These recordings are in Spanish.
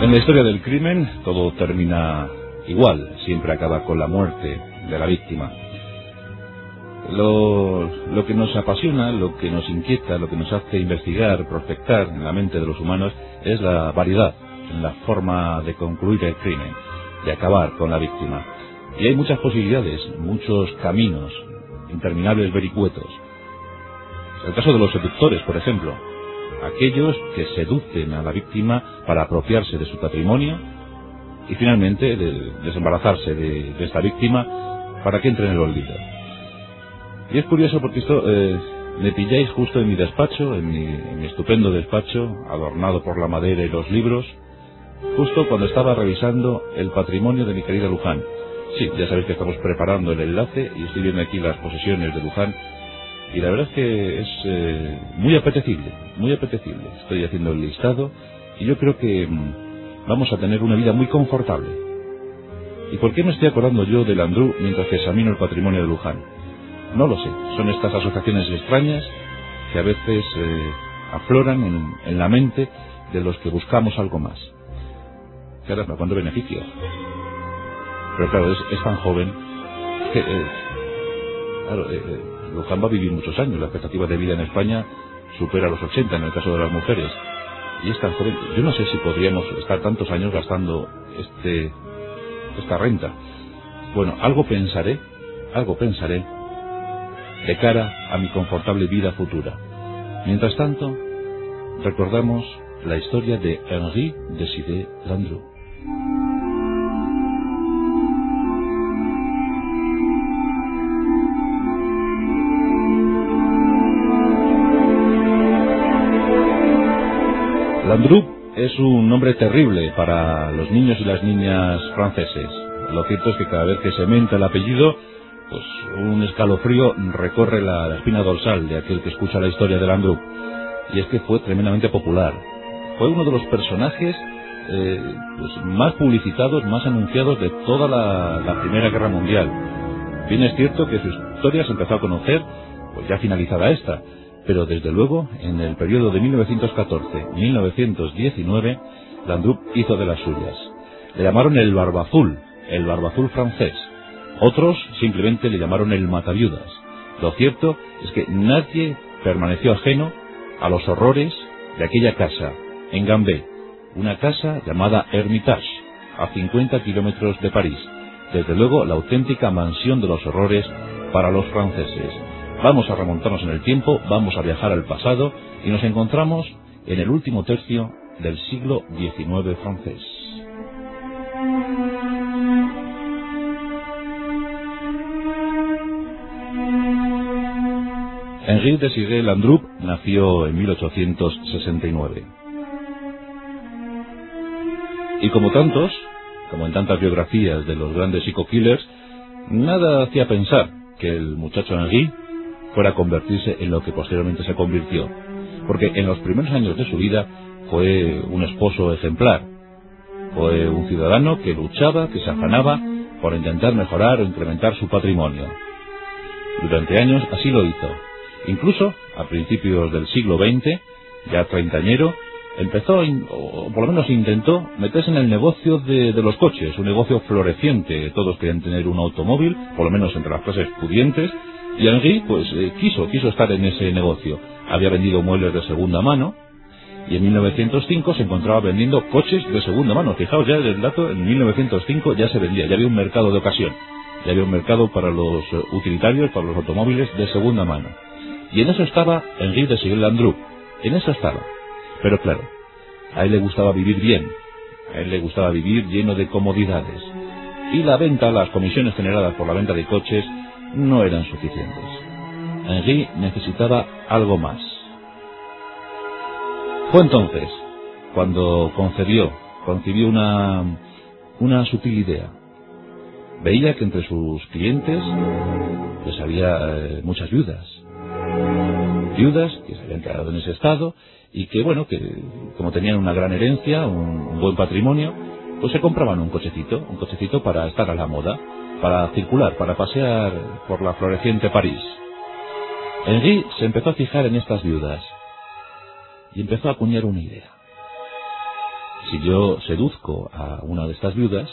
En la historia del crimen todo termina igual, siempre acaba con la muerte de la víctima. Lo, lo, que nos apasiona, lo que nos inquieta, lo que nos hace investigar, prospectar en la mente de los humanos es la variedad en la forma de concluir el crimen, de acabar con la víctima. Y hay muchas posibilidades, muchos caminos, interminables vericuetos. El caso de los seductores, por ejemplo, aquellos que seducen a la víctima para apropiarse de su patrimonio y finalmente de desembarazarse de, esta víctima para que entre en el olvido. Y es curioso porque esto eh, me pilláis justo en mi despacho, en mi, en mi estupendo despacho, adornado por la madera y los libros, justo cuando estaba revisando el patrimonio de mi querida Luján. Sí, ya sabéis que estamos preparando el enlace y estoy viendo aquí las posesiones de Luján y la verdad es que es eh, muy apetecible, muy apetecible. Estoy haciendo el listado y yo creo que mmm, vamos a tener una vida muy confortable. ¿Y por qué me estoy acordando yo del Andrú mientras examino el patrimonio de Luján? No lo sé, son estas asociaciones extrañas que a veces eh, afloran en, en, la mente de los que buscamos algo más. Caramba, ¿cuánto beneficio? Pero claro, es, es tan joven que... Eh, claro, eh, Luján va a vivir muchos años. La expectativa de vida en España supera los 80 en el caso de las mujeres. Y es tan joven. Yo no sé si podríamos estar tantos años gastando este esta renta. Bueno, algo pensaré, algo pensaré de cara a mi confortable vida futura. Mientras tanto, recordamos la historia de Henri Desidé Landru. Landru es un nombre terrible para los niños y las niñas franceses. Lo cierto es que cada vez que se menta el apellido, pues un escalofrío recorre la, espina dorsal de aquel que escucha la historia de Landru. Y es que fue tremendamente popular. Fue uno de los personajes eh, pues más publicitados, más anunciados de toda la, la, Primera Guerra Mundial. Bien es cierto que su historia se empezó a conocer, pues ya finalizada esta, pero desde luego en el periodo de 1914-1919 Landru hizo de las suyas. Le llamaron el Barbazul, el Barbazul francés. Otros simplemente le llamaron el Mataviudas. Lo cierto es que nadie permaneció ajeno a los horrores de aquella casa, en Gambé, una casa llamada Hermitage, a 50 kilómetros de París. Desde luego, la auténtica mansión de los horrores para los franceses. Vamos a remontarnos en el tiempo, vamos a viajar al pasado y nos encontramos en el último tercio del siglo XIX francés. Henri Desiré Landrup nació en 1869. Y como tantos, como en tantas biografías de los grandes psico-killers, nada hacía pensar que el muchacho Henri fuera a convertirse en lo que posteriormente se convirtió. Porque en los primeros años de su vida fue un esposo ejemplar. Fue un ciudadano que luchaba, que se afanaba por intentar mejorar o incrementar su patrimonio. Durante años así lo hizo. Incluso, a principios del siglo XX, ya treintañero, empezó, o por lo menos intentó, meterse en el negocio de, de, los coches, un negocio floreciente. Todos querían tener un automóvil, por lo menos entre las clases pudientes, y Henri, pues, eh, quiso, quiso estar en ese negocio. Había vendido muebles de segunda mano, y en 1905 se encontraba vendiendo coches de segunda mano. Fijaos ya el dato, en 1905 ya se vendía, ya había un mercado de ocasión. Ya había un mercado para los utilitarios, para los automóviles de segunda mano. Y en eso estaba Henri de Sigel Landru. En eso estaba. Pero claro, a él le gustaba vivir bien. A él le gustaba vivir lleno de comodidades. Y la venta, las comisiones generadas por la venta de coches, no eran suficientes. Henri necesitaba algo más. Fue entonces cuando concebió, concibió una, una sutil idea. Veía que entre sus clientes pues había eh, muchas viudas. Viudas que se habían quedado en ese estado y que, bueno, que como tenían una gran herencia, un, un buen patrimonio, pues se compraban un cochecito, un cochecito para estar a la moda, para circular, para pasear por la floreciente París. Henri se empezó a fijar en estas viudas y empezó a acuñar una idea. si yo seduzco a una de estas viudas,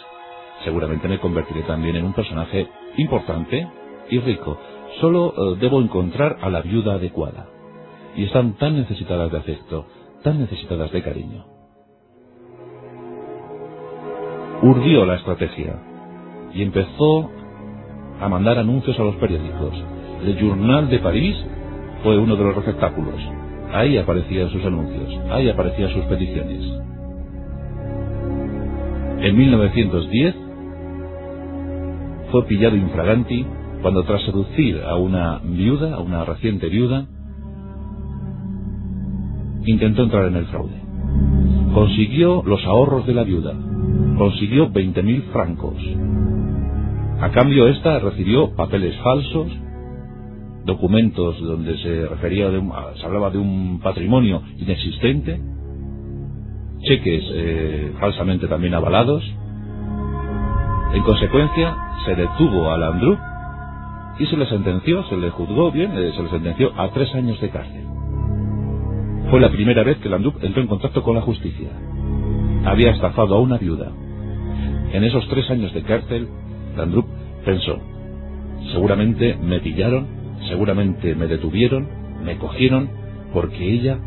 seguramente me convertiré también en un personaje importante y rico. Solo eh, debo encontrar a la viuda adecuada. Y están tan necesitadas de afecto, tan necesitadas de cariño. Urdió la estrategia y empezó a mandar anuncios a los periódicos. El Journal de París fue uno de los receptáculos. Ahí aparecían sus anuncios, ahí aparecían sus peticiones. En 1910 fue pillado infraganti cuando tras seducir a una viuda, a una reciente viuda, intentó entrar en el fraude. Consiguió los ahorros de la viuda, consiguió 20.000 francos, a cambio, esta recibió papeles falsos, documentos donde se refería, se hablaba de un patrimonio inexistente, cheques eh, falsamente también avalados. En consecuencia, se detuvo a Landru y se le sentenció, se le juzgó bien, eh, se le sentenció a tres años de cárcel. Fue la primera vez que Landru entró en contacto con la justicia. Había estafado a una viuda. En esos tres años de cárcel, Landrup pensó, seguramente me pillaron, seguramente me detuvieron, me cogieron, porque ella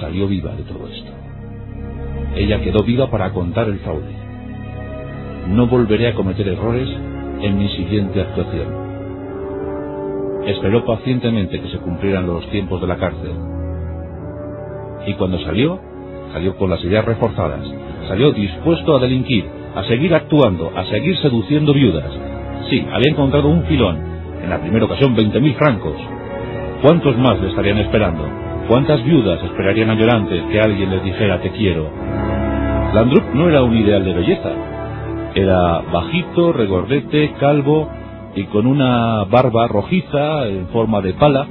salió viva de todo esto. Ella quedó viva para contar el fraude. No volveré a cometer errores en mi siguiente actuación. Esperó pacientemente que se cumplieran los tiempos de la cárcel. Y cuando salió, salió con las ideas reforzadas, salió dispuesto a delinquir, a seguir actuando, a seguir seduciendo viudas. Sí, había encontrado un filón. En la primera ocasión 20.000 francos. ¿Cuántos más le estarían esperando? ¿Cuántas viudas esperarían a llorantes que alguien les dijera te quiero? Landrup no era un ideal de belleza. Era bajito, regordete, calvo y con una barba rojiza en forma de pala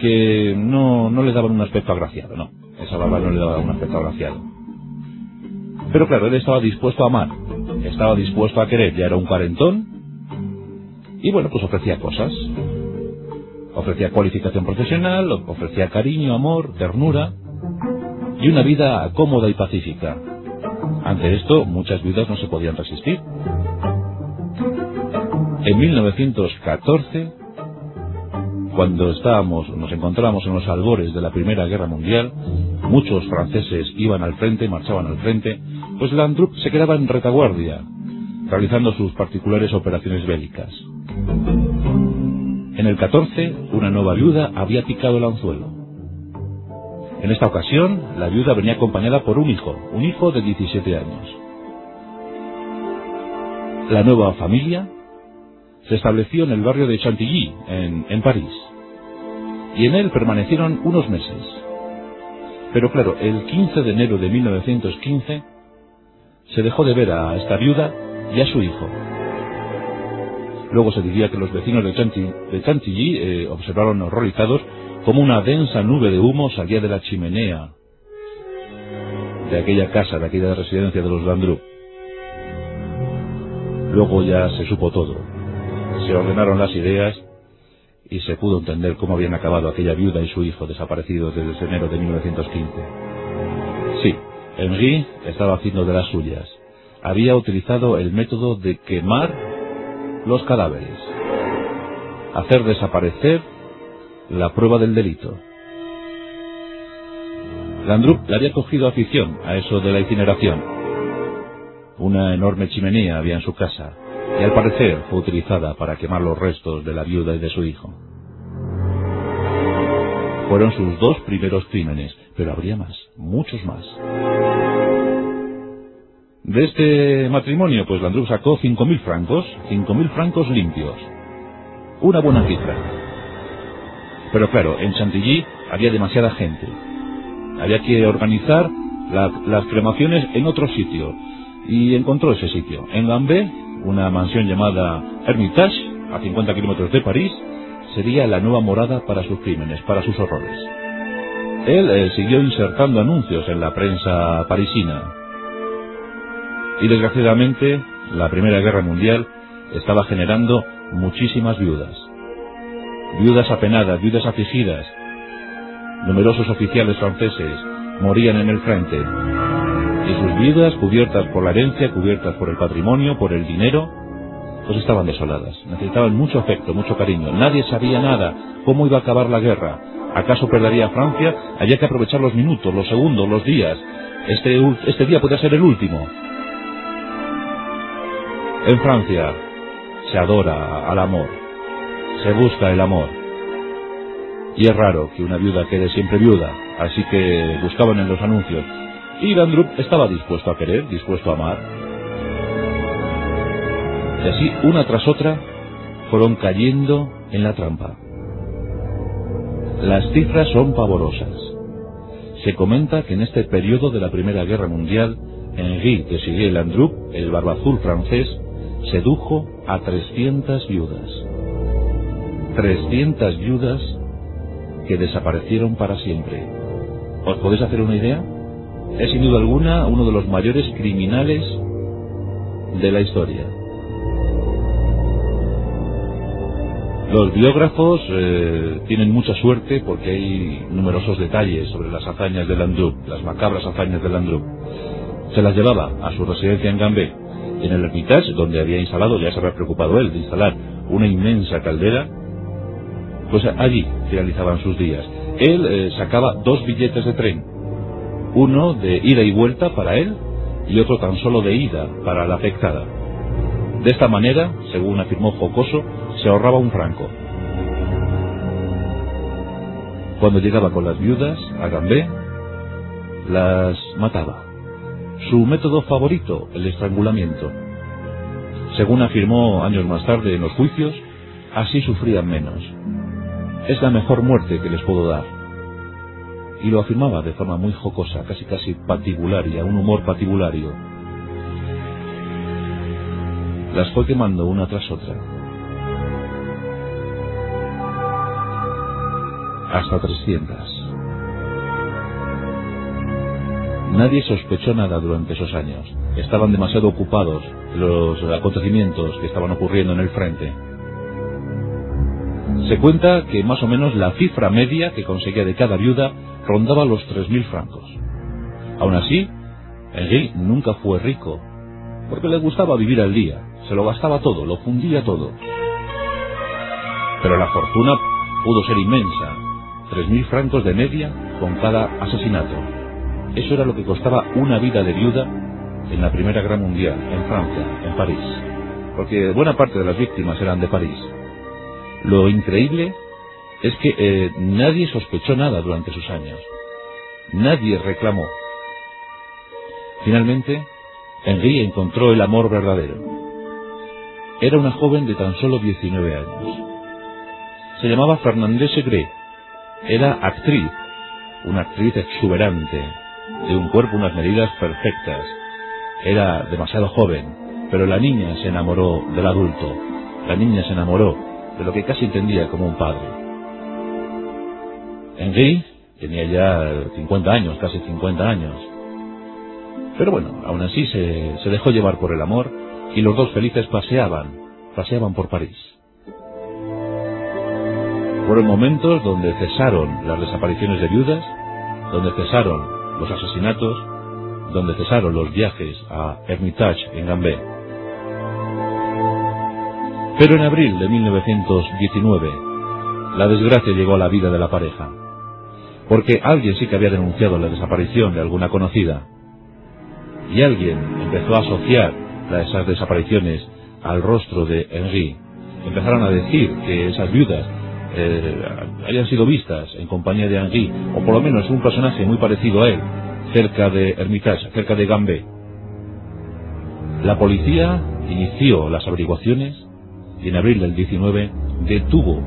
que no, no le daba un aspecto agraciado, no. Esa barba no le daba un aspecto agraciado. Pero claro, él estaba dispuesto a amar, estaba dispuesto a querer, ya era un cuarentón, y bueno, pues ofrecía cosas. Ofrecía cualificación profesional, ofrecía cariño, amor, ternura, y una vida cómoda y pacífica. Ante esto, muchas viudas no se podían resistir. En 1914, cuando estábamos, nos encontrábamos en los albores de la Primera Guerra Mundial, muchos franceses iban al frente, marchaban al frente, pues Landrup se quedaba en retaguardia, realizando sus particulares operaciones bélicas. En el 14, una nueva viuda había picado el anzuelo. En esta ocasión, la viuda venía acompañada por un hijo, un hijo de 17 años. La nueva familia se estableció en el barrio de Chantilly, en, en París, y en él permanecieron unos meses. Pero claro, el 15 de enero de 1915 se dejó de ver a esta viuda y a su hijo. Luego se diría que los vecinos de, Chantilly, eh, observaron horrorizados como una densa nube de humo salía de la chimenea de aquella casa, de aquella residencia de los Landru. Luego ya se supo todo. Se ordenaron las ideas y se pudo entender cómo habían acabado aquella viuda y su hijo desaparecidos desde enero de 1915. Sí, Henri estaba haciendo de las suyas. Había utilizado el método de quemar los cadáveres, hacer desaparecer la prueba del delito. Landrup le había cogido afición a eso de la incineración. Una enorme chimenea había en su casa, y al parecer fue utilizada para quemar los restos de la viuda y de su hijo. Fueron sus dos primeros crímenes, pero habría más, muchos más. De este matrimonio, pues Landru sacó 5.000 francos, 5.000 francos limpios. Una buena cifra. Pero claro, en Chantilly había demasiada gente. Había que organizar las cremaciones en otro sitio. Y encontró ese sitio. En Lambé, una mansión llamada Hermitage, a 50 kilómetros de París, sería la nueva morada para sus crímenes, para sus horrores. Él eh, siguió insertando anuncios en la prensa parisina. Y desgraciadamente, la Primera Guerra Mundial estaba generando muchísimas viudas. Viudas apenadas, viudas afligidas. Numerosos oficiales franceses morían en el frente. Y sus vidas, cubiertas por la herencia, cubiertas por el patrimonio, por el dinero, pues estaban desoladas. Necesitaban mucho afecto, mucho cariño. Nadie sabía nada. ¿Cómo iba a acabar la guerra? ¿Acaso perdería Francia? Había que aprovechar los minutos, los segundos, los días. Este, este día podía ser el último. En Francia se adora al amor, se busca el amor. Y es raro que una viuda quede siempre viuda, así que buscaban en los anuncios. Y Landrup estaba dispuesto a querer, dispuesto a amar. Y así, una tras otra, fueron cayendo en la trampa. Las cifras son pavorosas. Se comenta que en este periodo de la Primera Guerra Mundial, Henri de Siguier Landrup, el barbazul francés, sedujo a 300 viudas. 300 viudas que desaparecieron para siempre. ¿Os podéis hacer una idea? Es sin duda alguna uno de los mayores criminales de la historia. Los biógrafos eh, tienen mucha suerte porque hay numerosos detalles sobre las hazañas de Landrup, las macabras hazañas de Landrup. Se las llevaba a su residencia en Gambé, en el Hermitage, donde había instalado, ya se había preocupado él de instalar una inmensa caldera, pues allí finalizaban sus días. Él eh, sacaba dos billetes de tren, uno de ida y vuelta para él y otro tan solo de ida para la afectada. De esta manera, según afirmó Jocoso, se ahorraba un franco. Cuando llegaba con las viudas a Gambé, las mataba. Su método favorito, el estrangulamiento. Según afirmó años más tarde en los juicios, así sufrían menos. Es la mejor muerte que les puedo dar. Y lo afirmaba de forma muy jocosa, casi casi patibularia, un humor patibulario. Las fue quemando una tras otra. Hasta 300. Nadie sospechó nada durante esos años. Estaban demasiado ocupados los acontecimientos que estaban ocurriendo en el frente. Se cuenta que más o menos la cifra media que conseguía de cada viuda rondaba los 3.000 francos. Aún así, Henri nunca fue rico, porque le gustaba vivir al día, se lo gastaba todo, lo fundía todo. Pero la fortuna pudo ser inmensa, 3.000 francos de media con cada asesinato. Eso era lo que costaba una vida de viuda en la Primera Guerra Mundial, en Francia, en París. Porque buena parte de las víctimas eran de París. Lo increíble es que eh, nadie sospechó nada durante sus años. Nadie reclamó. Finalmente, Henri encontró el amor verdadero. Era una joven de tan solo 19 años. Se llamaba Fernandez Segre. Era actriz, una actriz exuberante, de un cuerpo unas medidas perfectas. Era demasiado joven, pero la niña se enamoró del adulto. La niña se enamoró de lo que casi entendía como un padre. Henri tenía ya 50 años, casi 50 años. Pero bueno, aún así se, se dejó llevar por el amor y los dos felices paseaban, paseaban por París. Fueron momentos donde cesaron las desapariciones de viudas, donde cesaron los asesinatos, donde cesaron los viajes a Hermitage en Gambé. Pero en abril de 1919, la desgracia llegó a la vida de la pareja, porque alguien sí que había denunciado la desaparición de alguna conocida, y alguien empezó a asociar esas desapariciones al rostro de Henri. Empezaron a decir que esas viudas eh, hayan sido vistas en compañía de Henri, o por lo menos un personaje muy parecido a él, cerca de Hermitage, cerca de Gambé. La policía inició las averiguaciones y en abril del 19 detuvo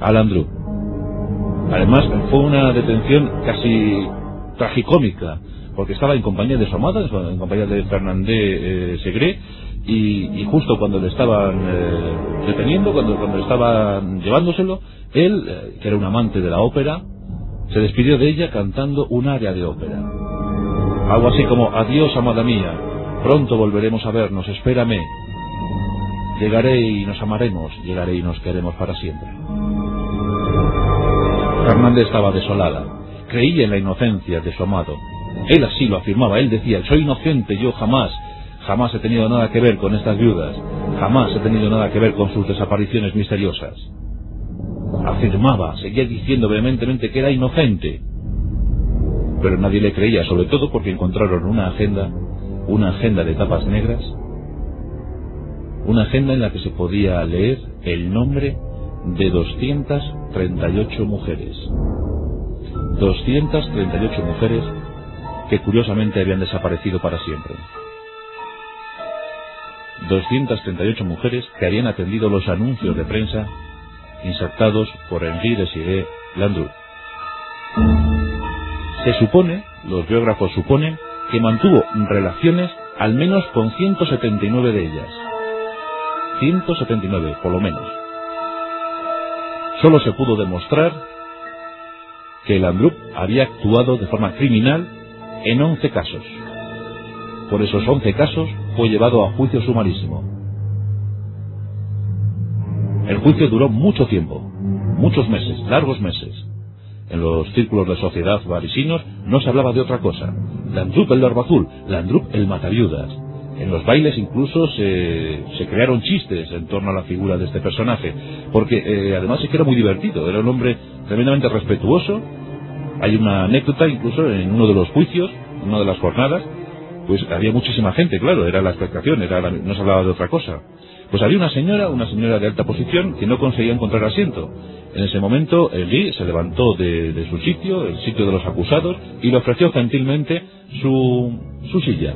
a Landru. Además, fue una detención casi tragicómica, porque estaba en compañía de su amada, en compañía de Fernandé eh, Segre, y, justo cuando le estaban eh, deteniendo, cuando, cuando estaban llevándoselo, él, eh, que era un amante de la ópera, se despidió de ella cantando un área de ópera. Algo así como, adiós, amada mía, pronto volveremos a vernos, espérame. Llegaré y nos amaremos, llegaré y nos queremos para siempre. Fernández estaba desolada, creía en la inocencia de su amado, Él así lo afirmaba, él decía, soy inocente, yo jamás, jamás he tenido nada que ver con estas viudas, jamás he tenido nada que ver con sus desapariciones misteriosas. Afirmaba, seguía diciendo vehementemente que era inocente. Pero nadie le creía, sobre todo porque encontraron una agenda, una agenda de tapas negras, una agenda en la que se podía leer el nombre de 238 mujeres. 238 mujeres que curiosamente habían desaparecido para siempre. 238 mujeres que habían atendido los anuncios de prensa insertados por Henri Desiré Landru. Se supone, los biógrafos suponen, que mantuvo relaciones al menos con 179 de ellas. 179, por lo menos. Solo se pudo demostrar que Landrup había actuado de forma criminal en 11 casos. Por esos 11 casos fue llevado a juicio sumarísimo. El juicio duró mucho tiempo, muchos meses, largos meses. En los círculos de sociedad parisinos no se hablaba de otra cosa. Landrup el barba Landrup el mataviudas. En los bailes incluso se, se, crearon chistes en torno a la figura de este personaje, porque eh, además es que era muy divertido, era un hombre tremendamente respetuoso, hay una anécdota incluso en uno de los juicios, una de las jornadas, pues había muchísima gente, claro, era la expectación, era no se hablaba de otra cosa. Pues había una señora, una señora de alta posición, que no conseguía encontrar asiento. En ese momento, Lee se levantó de, su sitio, el sitio de los acusados, y le ofreció gentilmente su, su silla.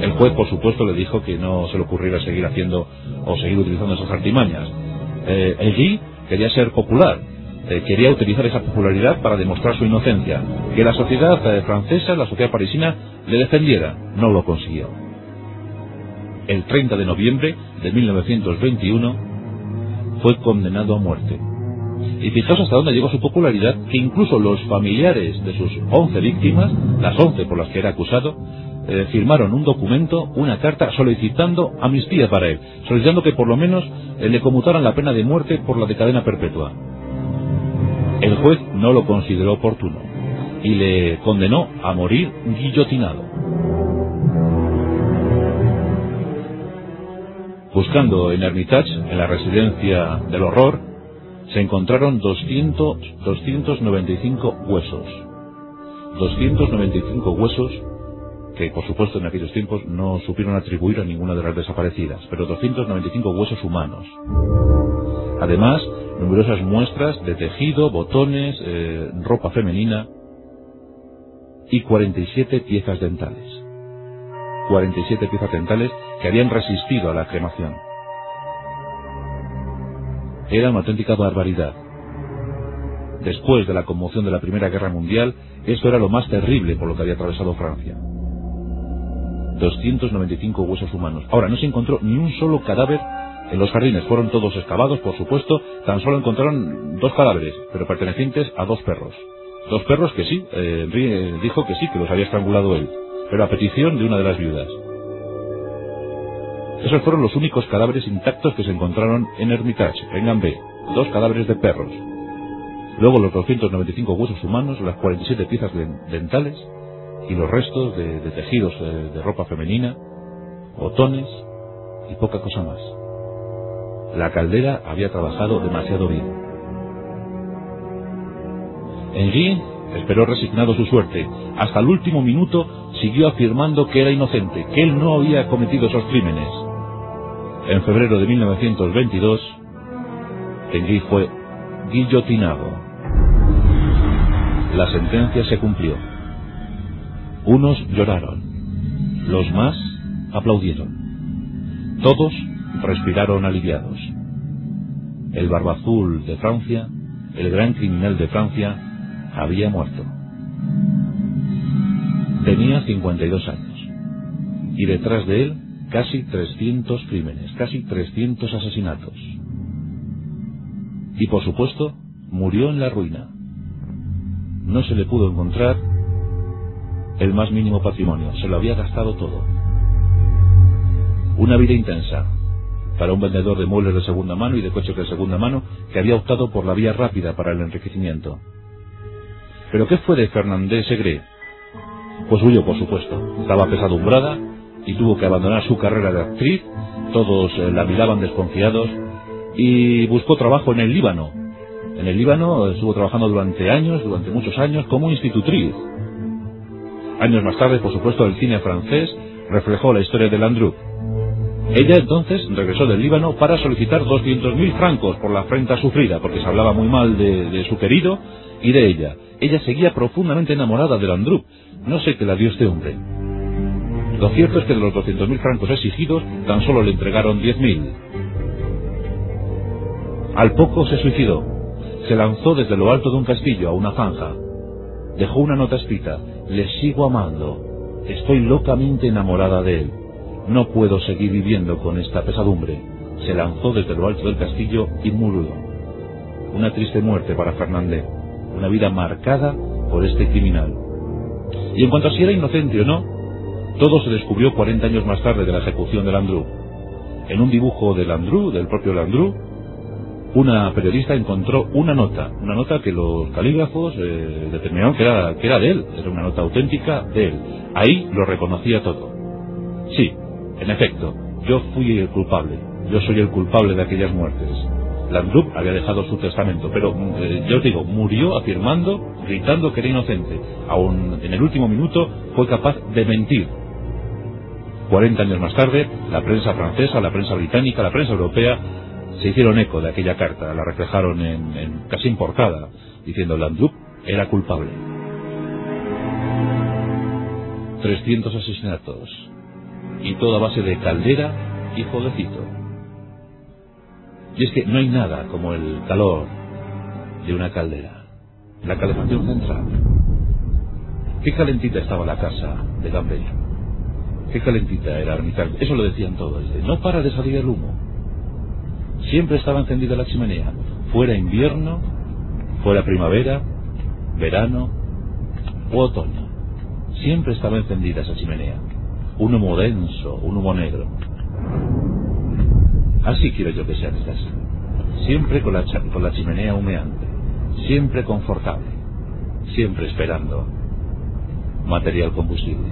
El juez, por supuesto, le dijo que no se le ocurriera seguir haciendo o seguir utilizando esas artimañas. Eh, quería ser popular, eh, quería utilizar esa popularidad para demostrar su inocencia, que la sociedad eh, francesa, la sociedad parisina, le defendiera. No lo consiguió. El 30 de noviembre de 1921 fue condenado a muerte. Y fijaos hasta dónde llegó su popularidad, que incluso los familiares de sus 11 víctimas, las 11 por las que era acusado, eh, firmaron un documento, una carta solicitando amnistía para él, solicitando que por lo menos le conmutaran la pena de muerte por la de cadena perpetua. El juez no lo consideró oportuno y le condenó a morir guillotinado. Buscando en Hermitage, en la residencia del horror, se encontraron 200, 295 huesos. 295 huesos que por supuesto en aquellos tiempos no supieron atribuir a ninguna de las desaparecidas, pero 295 huesos humanos. Además, numerosas muestras de tejido, botones, eh, ropa femenina y 47 piezas dentales. 47 piezas dentales que habían resistido a la cremación. Era una auténtica barbaridad. Después de la conmoción de la Primera Guerra Mundial, esto era lo más terrible por lo que había atravesado Francia. 295 huesos humanos. Ahora, no se encontró ni un solo cadáver en los jardines fueron todos excavados, por supuesto, tan solo encontraron dos cadáveres, pero pertenecientes a dos perros. Dos perros que sí, eh, eh, dijo que sí, que los había estrangulado él, pero a petición de una de las viudas. Esos fueron los únicos cadáveres intactos que se encontraron en Hermitage, en Gambé, dos cadáveres de perros. Luego los 295 huesos humanos, las 47 piezas dentales y los restos de, tejidos eh, de ropa femenina, botones y poca cosa más. La caldera había trabajado demasiado bien. Henri esperó resignado su suerte. Hasta el último minuto siguió afirmando que era inocente, que él no había cometido esos crímenes. En febrero de 1922, Henri fue guillotinado. La sentencia se cumplió. Unos lloraron, los más aplaudieron. Todos respiraron aliviados. El barbazul de Francia, el gran criminal de Francia, había muerto. Tenía 52 años. Y detrás de él, casi 300 crímenes, casi 300 asesinatos. Y por supuesto, murió en la ruina. No se le pudo encontrar el más mínimo patrimonio, se lo había gastado todo. Una vida intensa, para un vendedor de muebles de segunda mano y de coches de segunda mano que había optado por la vía rápida para el enriquecimiento. Pero ¿qué fue de Fernandez Segre? Pues huyó, por supuesto. Estaba pesadumbrada y tuvo que abandonar su carrera de actriz. Todos eh, la miraban desconfiados y buscó trabajo en el Líbano. En el Líbano estuvo trabajando durante años, durante muchos años, como institutriz. Años más tarde, por supuesto, el cine francés reflejó la historia de Landru. Ella entonces regresó del Líbano para solicitar 200.000 francos por la afrenta sufrida, porque se hablaba muy mal de, su querido y de ella. Ella seguía profundamente enamorada de Landru. No sé qué la dio este hombre. Lo cierto es que de los 200.000 francos exigidos, tan solo le entregaron 10.000. Al poco se suicidó. Se lanzó desde lo alto de un castillo a una zanja. Dejó una nota escrita. Le sigo amando. Estoy locamente enamorada de él. No puedo seguir viviendo con esta pesadumbre. Se lanzó desde lo alto del castillo y murió. Una triste muerte para Fernández. Una vida marcada por este criminal. Y en cuanto a si era inocente o no, todo se descubrió 40 años más tarde de la ejecución de Landru. En un dibujo de Landru, del propio Landru, una periodista encontró una nota, una nota que los calígrafos eh, determinaron que era, que era de él, era una nota auténtica de él. Ahí lo reconocía todo. Sí, en efecto, yo fui el culpable, yo soy el culpable de aquellas muertes. Landrup había dejado su testamento, pero eh, yo os digo, murió afirmando, gritando que era inocente. Aún en el último minuto fue capaz de mentir. 40 años más tarde, la prensa francesa, la prensa británica, la prensa europea se hicieron eco de aquella carta, la reflejaron en, casi en portada, diciendo Landrup era culpable. 300 asesinatos, y toda base de caldera y jueguecito. Y es que no hay nada como el calor de una caldera, la calefacción central. Qué calentita estaba la casa de Gambel. Qué calentita era Armitage. Eso lo decían todos. No para de salir el humo. Siempre estaba encendida la chimenea. Fuera invierno, fuera primavera, verano o otoño. Siempre estaba encendida esa chimenea un humo denso, un humo negro. Así quiero yo que sea mi casa. Siempre con la, con la chimenea humeante, siempre confortable, siempre esperando material combustible.